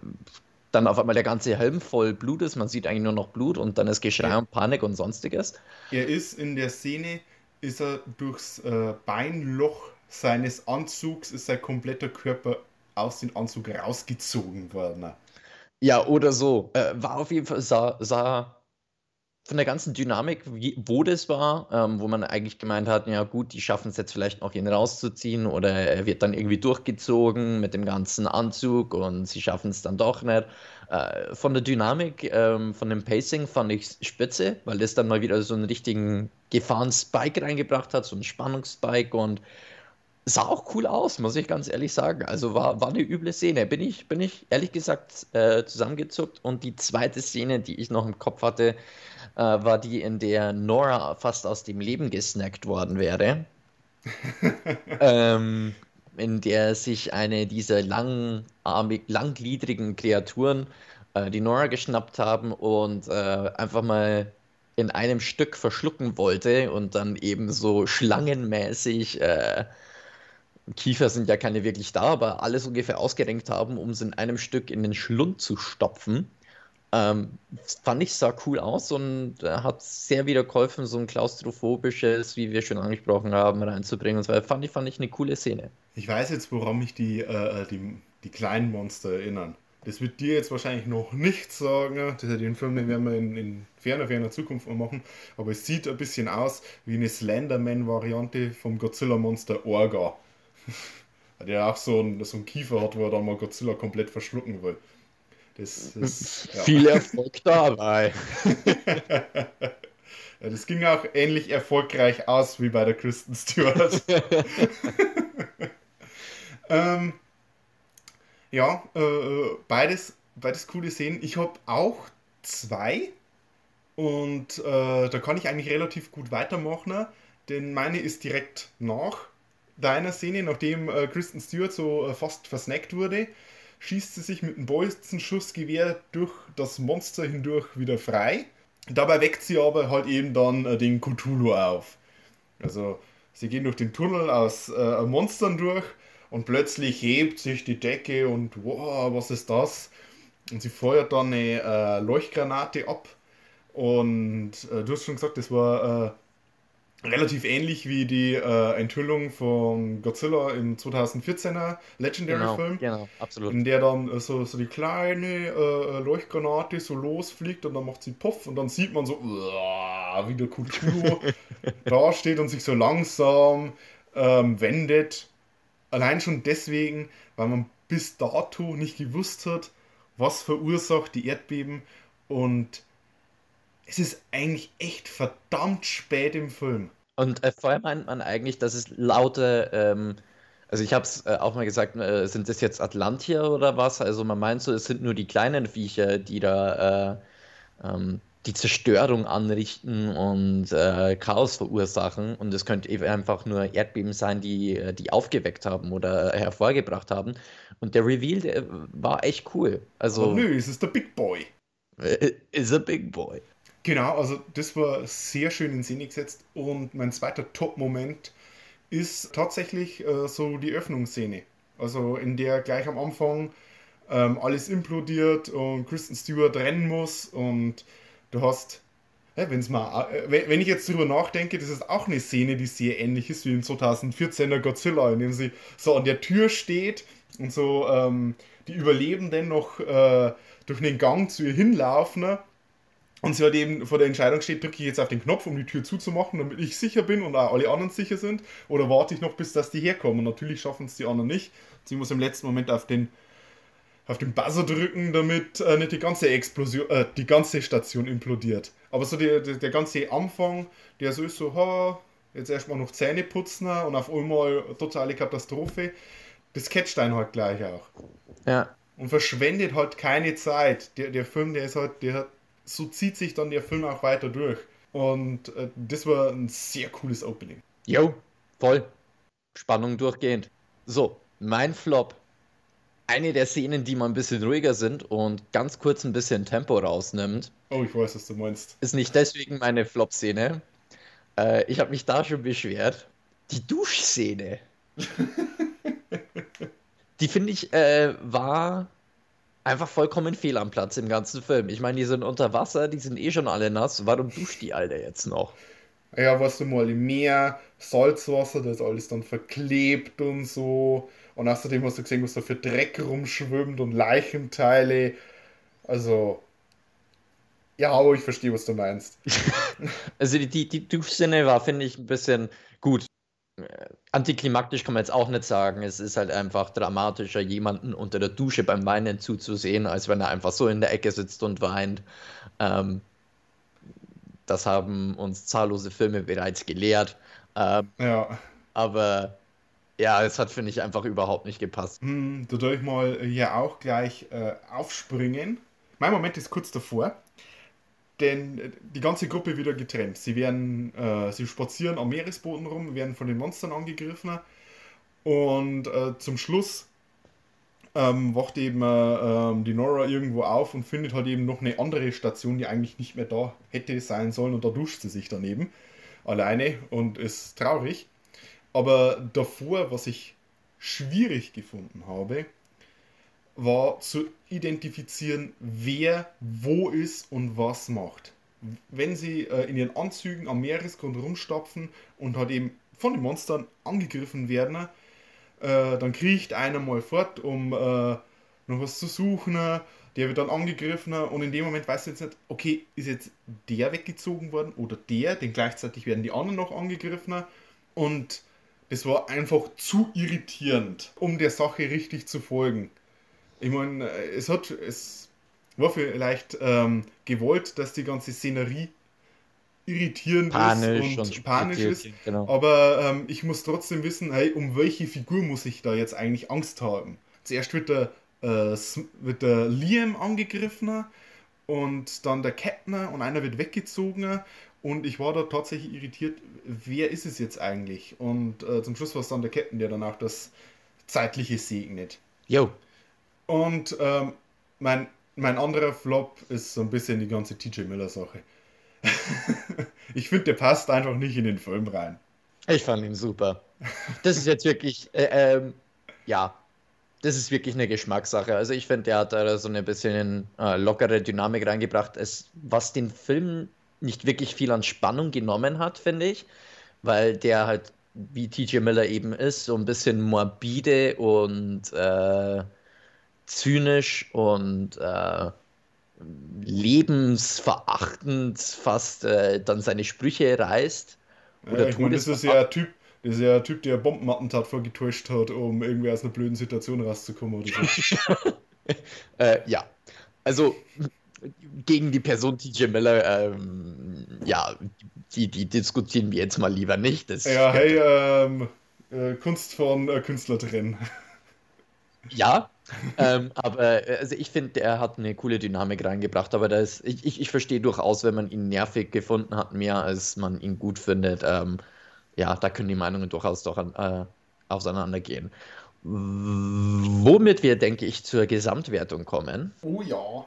Speaker 2: dann auf einmal der ganze Helm voll Blut ist. Man sieht eigentlich nur noch Blut und dann ist Geschrei
Speaker 1: Ja.
Speaker 2: und Panik und sonstiges.
Speaker 1: Er ist in der Szene, ist er durchs äh, Beinloch seines Anzugs, ist sein kompletter Körper aus dem Anzug rausgezogen worden.
Speaker 2: Ja, oder so. Äh, war auf jeden Fall, sah, sah von der ganzen Dynamik, wie, wo das war, ähm, wo man eigentlich gemeint hat, ja gut, die schaffen es jetzt vielleicht noch, ihn rauszuziehen oder er wird dann irgendwie durchgezogen mit dem ganzen Anzug und sie schaffen es dann doch nicht. Äh, von der Dynamik, ähm, von dem Pacing fand ich spitze, weil das dann mal wieder so einen richtigen Gefahrenspike reingebracht hat, so einen Spannungsspike und sah auch cool aus, muss ich ganz ehrlich sagen. Also war, war eine üble Szene. Bin ich, bin ich ehrlich gesagt äh, zusammengezuckt. Und die zweite Szene, die ich noch im Kopf hatte, äh, war die, in der Nora fast aus dem Leben gesnackt worden wäre. ähm, in der sich eine dieser langarmig, langgliedrigen Kreaturen äh, die Nora geschnappt haben und äh, einfach mal in einem Stück verschlucken wollte und dann eben so schlangenmäßig, äh, Kiefer sind ja keine wirklich da, aber alles ungefähr ausgerenkt haben, um es in einem Stück in den Schlund zu stopfen. Ähm, das fand ich sah cool aus und äh, hat sehr wieder geholfen, so ein klaustrophobisches, wie wir schon angesprochen haben, reinzubringen. Und weiter. fand ich, fand ich eine coole Szene.
Speaker 1: Ich weiß jetzt, woran mich die, äh, die, die kleinen Monster erinnern. Das wird dir jetzt wahrscheinlich noch nicht sagen. Das ist den Film, den werden wir in, in ferner, ferner Zukunft mal machen. Aber es sieht ein bisschen aus wie eine Slenderman-Variante vom Godzilla-Monster Orga. Der auch so einen, so Kiefer hat, wo er dann mal Godzilla komplett verschlucken will. Das ist. Ja.
Speaker 2: Viel Erfolg dabei.
Speaker 1: Ja, das ging auch ähnlich erfolgreich aus wie bei der Kristen Stewart. ähm, ja, äh, beides, beides coole Szenen. Ich habe auch zwei und äh, da kann ich eigentlich relativ gut weitermachen, denn meine ist direkt nach deiner Szene, nachdem äh, Kristen Stewart so äh, fast versnackt wurde, schießt sie sich mit einem Bolzenschussgewehr durch das Monster hindurch wieder frei. Dabei weckt sie aber halt eben dann äh, den Cthulhu auf. Also sie gehen durch den Tunnel aus äh, Monstern durch und plötzlich hebt sich die Decke und wow, was ist das? Und sie feuert dann eine äh, Leuchtgranate ab. Und äh, du hast schon gesagt, das war äh, relativ ähnlich wie die äh, Enthüllung von Godzilla im 2014er Legendary
Speaker 2: genau, genau, absolut.
Speaker 1: in der dann äh, so, so die kleine äh, Leuchtgranate so losfliegt und dann macht sie Puff und dann sieht man so, uah, wie der Cthulhu da steht und sich so langsam ähm, wendet. Allein schon deswegen, weil man bis dato nicht gewusst hat, was verursacht die Erdbeben und es ist eigentlich echt verdammt spät im Film.
Speaker 2: Und äh, vorher meint man eigentlich, dass es laute, ähm, also ich habe es äh, auch mal gesagt, äh, sind das jetzt Atlantier oder was? Also man meint so, es sind nur die kleinen Viecher, die da äh, ähm, die Zerstörung anrichten und äh, Chaos verursachen. Und es könnte eben einfach nur Erdbeben sein, die äh, die aufgeweckt haben oder hervorgebracht haben. Und der Reveal, der war echt cool. Also
Speaker 1: Aber nö, es ist der Big Boy.
Speaker 2: äh, is a big boy.
Speaker 1: Genau, also das war sehr schön in Szene gesetzt und mein zweiter Top-Moment ist tatsächlich äh, so die Öffnungsszene. Also in der gleich am Anfang ähm, alles implodiert und Kristen Stewart rennen muss und du hast, ja, wenn's mal, äh, wenn, ich jetzt drüber nachdenke, das ist auch eine Szene, die sehr ähnlich ist wie im 2014er Godzilla, in dem sie so an der Tür steht und so ähm, die Überlebenden noch äh, durch den Gang zu ihr hinlaufen und sie halt eben vor der Entscheidung steht, drücke ich jetzt auf den Knopf, um die Tür zuzumachen, damit ich sicher bin und auch alle anderen sicher sind, oder warte ich noch, bis dass die herkommen. Und natürlich schaffen es die anderen nicht. Sie muss im letzten Moment auf den auf den Buzzer drücken, damit äh, nicht die ganze Explosion, äh, die ganze Station implodiert. Aber so die, die, der ganze Anfang, der so ist so, ha, jetzt erstmal noch Zähne putzen und auf einmal totale Katastrophe, das catcht einen halt gleich auch.
Speaker 2: Ja.
Speaker 1: Und verschwendet halt keine Zeit. Der, der Film, der ist halt, der hat, so zieht sich dann der Film auch weiter durch. Und äh, das war ein sehr cooles Opening.
Speaker 2: Jo, voll. Spannung durchgehend. So, mein Flop. Eine der Szenen, die mal ein bisschen ruhiger sind und ganz kurz ein bisschen Tempo rausnimmt,
Speaker 1: Oh, ich weiß, was du meinst.
Speaker 2: ist nicht deswegen meine Flop-Szene. Äh, ich habe mich da schon beschwert. Die Duschszene. die finde ich äh, war einfach vollkommen fehl am Platz im ganzen Film. Ich meine, die sind unter Wasser, die sind eh schon alle nass. Warum duscht die Alter jetzt noch?
Speaker 1: Ja, warst du mal im Meer, Salzwasser, da ist alles dann verklebt und so. Und außerdem hast du gesehen, was da für Dreck rumschwimmt und Leichenteile. Also, ja, aber ich verstehe, was du meinst.
Speaker 2: Also die, die, die Duschszene war, finde ich, ein bisschen gut. Antiklimaktisch kann man jetzt auch nicht sagen. Es ist halt einfach dramatischer, jemanden unter der Dusche beim Weinen zuzusehen, als wenn er einfach so in der Ecke sitzt und weint. Ähm, das haben uns zahllose Filme bereits gelehrt. Ähm,
Speaker 1: Ja.
Speaker 2: aber ja, es hat, finde ich, einfach überhaupt nicht gepasst.
Speaker 1: Hm, da darf ich mal hier auch gleich äh, aufspringen. Mein Moment ist kurz davor, denn äh, die ganze Gruppe wieder getrennt. Sie werden, äh, sie spazieren am Meeresboden rum, werden von den Monstern angegriffen und äh, zum Schluss ähm, wacht eben äh, ähm, die Nora irgendwo auf und findet halt eben noch eine andere Station, die eigentlich nicht mehr da hätte sein sollen und da duscht sie sich daneben alleine und ist traurig. Aber davor, was ich schwierig gefunden habe, war zu identifizieren, wer wo ist und was macht. Wenn sie äh, in ihren Anzügen am Meeresgrund rumstapfen und halt eben von den Monstern angegriffen werden, äh, dann kriecht einer mal fort, um äh, noch was zu suchen. Der wird dann angegriffen und in dem Moment weißt du jetzt nicht, okay, ist jetzt der weggezogen worden oder der, denn gleichzeitig werden die anderen noch angegriffen und das war einfach zu irritierend, um der Sache richtig zu folgen. Ich meine, es hat, es war vielleicht ähm, gewollt, dass die ganze Szenerie irritierend
Speaker 2: Panisch
Speaker 1: ist und,
Speaker 2: und
Speaker 1: panisch ist,
Speaker 2: genau.
Speaker 1: aber ähm, ich muss trotzdem wissen, hey, um welche Figur muss ich da jetzt eigentlich Angst haben? Zuerst wird der, äh, wird der Liam angegriffen und dann der Captain und einer wird weggezogen und ich war da tatsächlich irritiert, wer ist es jetzt eigentlich? Und äh, zum Schluss war es dann der Captain, der dann auch das Zeitliche segnet.
Speaker 2: Jo,
Speaker 1: Und ähm, mein, mein anderer Flop ist so ein bisschen die ganze TJ Miller-Sache. ich finde, der passt einfach nicht in den Film rein.
Speaker 2: Ich fand ihn super. Das ist jetzt wirklich, äh, ähm, ja, das ist wirklich eine Geschmackssache. Also ich finde, der hat da so eine bisschen äh, lockere Dynamik reingebracht, es, was den Film nicht wirklich viel an Spannung genommen hat, finde ich, weil der halt, wie TJ Miller eben ist, so ein bisschen morbide und äh, zynisch und äh, lebensverachtend fast äh, dann seine Sprüche reißt. Oder
Speaker 1: Ja, ich meine, das ist ja ein Typ, das ist ja ein Typ, der Bombenattentat vorgetäuscht hat, um irgendwie aus einer blöden Situation rauszukommen oder so.
Speaker 2: Äh, ja, also gegen die Person TJ Miller, ähm, ja, die, die diskutieren wir jetzt mal lieber nicht. Das,
Speaker 1: ja, hey, ähm, äh, Kunst von äh, Künstler trennen.
Speaker 2: Ja, ähm, aber äh, also ich finde, er hat eine coole Dynamik reingebracht, aber das, ich, ich, ich verstehe durchaus, wenn man ihn nervig gefunden hat, mehr als man ihn gut findet. Ähm, ja, da können die Meinungen durchaus doch äh, auseinandergehen. Womit wir, denke ich, zur Gesamtwertung kommen.
Speaker 1: Oh ja.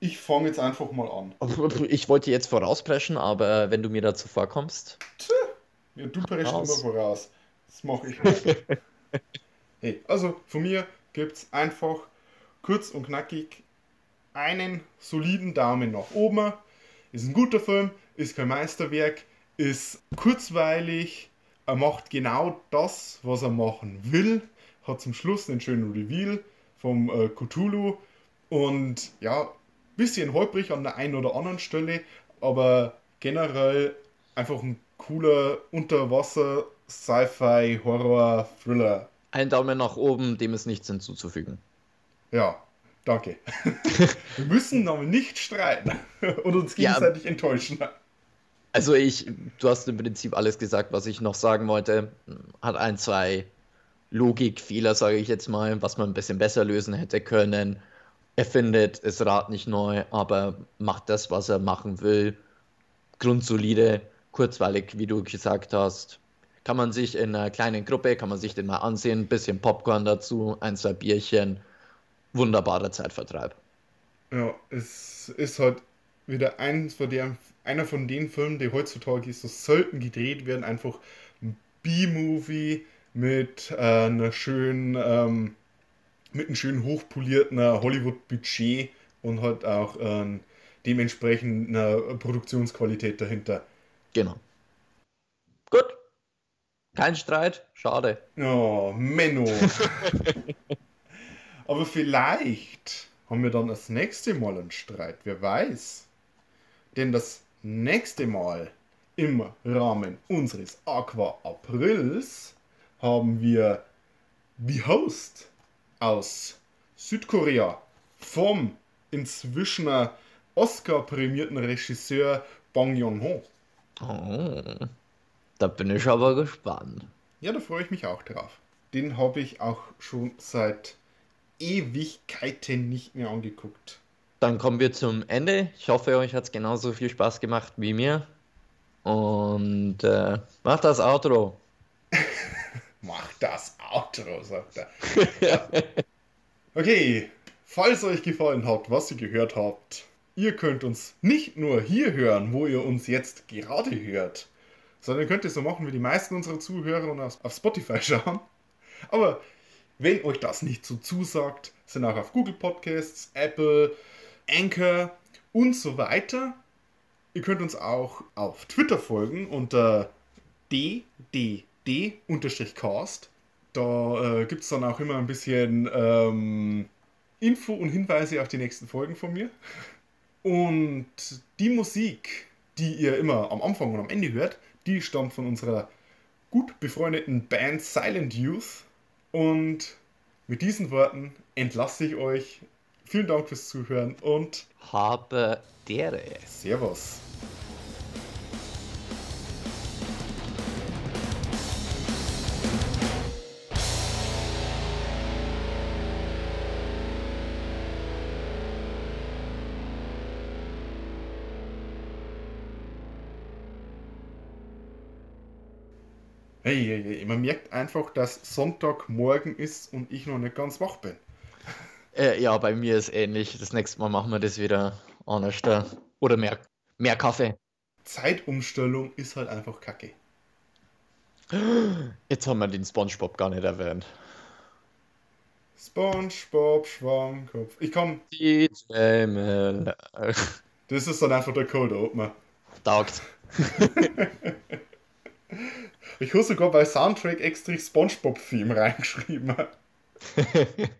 Speaker 1: Ich fange jetzt einfach mal an.
Speaker 2: Ich wollte jetzt vorauspreschen, aber wenn du mir dazu vorkommst.
Speaker 1: Ja, du preschst immer
Speaker 2: Raus.
Speaker 1: voraus. Das mache ich nicht. hey, also von mir gibt es einfach kurz und knackig einen soliden Daumen nach oben. Ist ein guter Film, ist kein Meisterwerk, ist kurzweilig, er macht genau das, was er machen will, hat zum Schluss einen schönen Reveal vom äh, Cthulhu und ja, bisschen holprig an der einen oder anderen Stelle, aber generell einfach ein cooler Unterwasser Sci-Fi Horror Thriller.
Speaker 2: Ein Daumen nach oben, dem ist nichts hinzuzufügen.
Speaker 1: Ja, Danke. Wir müssen aber nicht streiten und uns
Speaker 2: Ja.
Speaker 1: gegenseitig enttäuschen.
Speaker 2: Also ich, du hast im Prinzip alles gesagt, was ich noch sagen wollte. Hat ein, zwei Logikfehler, sage ich jetzt mal, was man ein bisschen besser lösen hätte können. Er findet das Rad nicht neu, aber macht das, was er machen will. Grundsolide, kurzweilig, wie du gesagt hast. Kann man sich in einer kleinen Gruppe, kann man sich den mal ansehen, bisschen Popcorn dazu, ein, zwei Bierchen. Wunderbarer Zeitvertreib.
Speaker 1: Ja, es ist halt wieder eins von der, einer von den Filmen, die heutzutage so selten gedreht werden. Einfach ein B-Movie mit äh, einer schönen, ähm, mit einem schön hochpolierten Hollywood-Budget und halt auch ähm, dementsprechend einer Produktionsqualität dahinter.
Speaker 2: Genau. Kein Streit, schade.
Speaker 1: Oh, Menno. Aber vielleicht haben wir dann das nächste Mal einen Streit, wer weiß. Denn das nächste Mal im Rahmen unseres Aqua Aprils haben wir The Host aus Südkorea vom inzwischen Oscar-prämierten Regisseur Bong Joon-ho.
Speaker 2: Oh, da bin ich aber gespannt.
Speaker 1: Ja, da freue ich mich auch drauf. Den habe ich auch schon seit Ewigkeiten nicht mehr angeguckt.
Speaker 2: Dann kommen wir zum Ende. Ich hoffe, euch hat es genauso viel Spaß gemacht wie mir. Und äh, macht das Outro.
Speaker 1: Mach das Outro, sagt er. Ja. Okay, falls euch gefallen hat, was ihr gehört habt, ihr könnt uns nicht nur hier hören, wo ihr uns jetzt gerade hört, sondern könnt ihr so machen wie die meisten unserer Zuhörer und auf Spotify schauen. Aber wenn euch das nicht so zusagt, sind auch auf Google Podcasts, Apple, Anchor und so weiter. Ihr könnt uns auch auf Twitter folgen unter ddd-cast. Da äh, gibt es dann auch immer ein bisschen ähm, Info und Hinweise auf die nächsten Folgen von mir. Und die Musik, die ihr immer am Anfang und am Ende hört, die stammt von unserer gut befreundeten Band Silent Youth. Und mit diesen Worten entlasse ich euch. Vielen Dank fürs Zuhören und
Speaker 2: Habe dere.
Speaker 1: Servus. Hey, hey, hey, man merkt einfach, dass Sonntagmorgen ist und ich noch nicht ganz wach bin.
Speaker 2: Äh, ja, bei mir ist ähnlich. Das nächste Mal machen wir das wieder anders. Oder mehr, mehr Kaffee.
Speaker 1: Zeitumstellung ist halt einfach kacke.
Speaker 2: Jetzt haben wir den Spongebob gar nicht erwähnt.
Speaker 1: SpongeBob Schwammkopf. Ich kann.
Speaker 2: DJ Miller.
Speaker 1: Das ist dann einfach der Cold Opener.
Speaker 2: Taugt.
Speaker 1: Ich habe sogar bei Soundtrack extra SpongeBob-Theme reingeschrieben.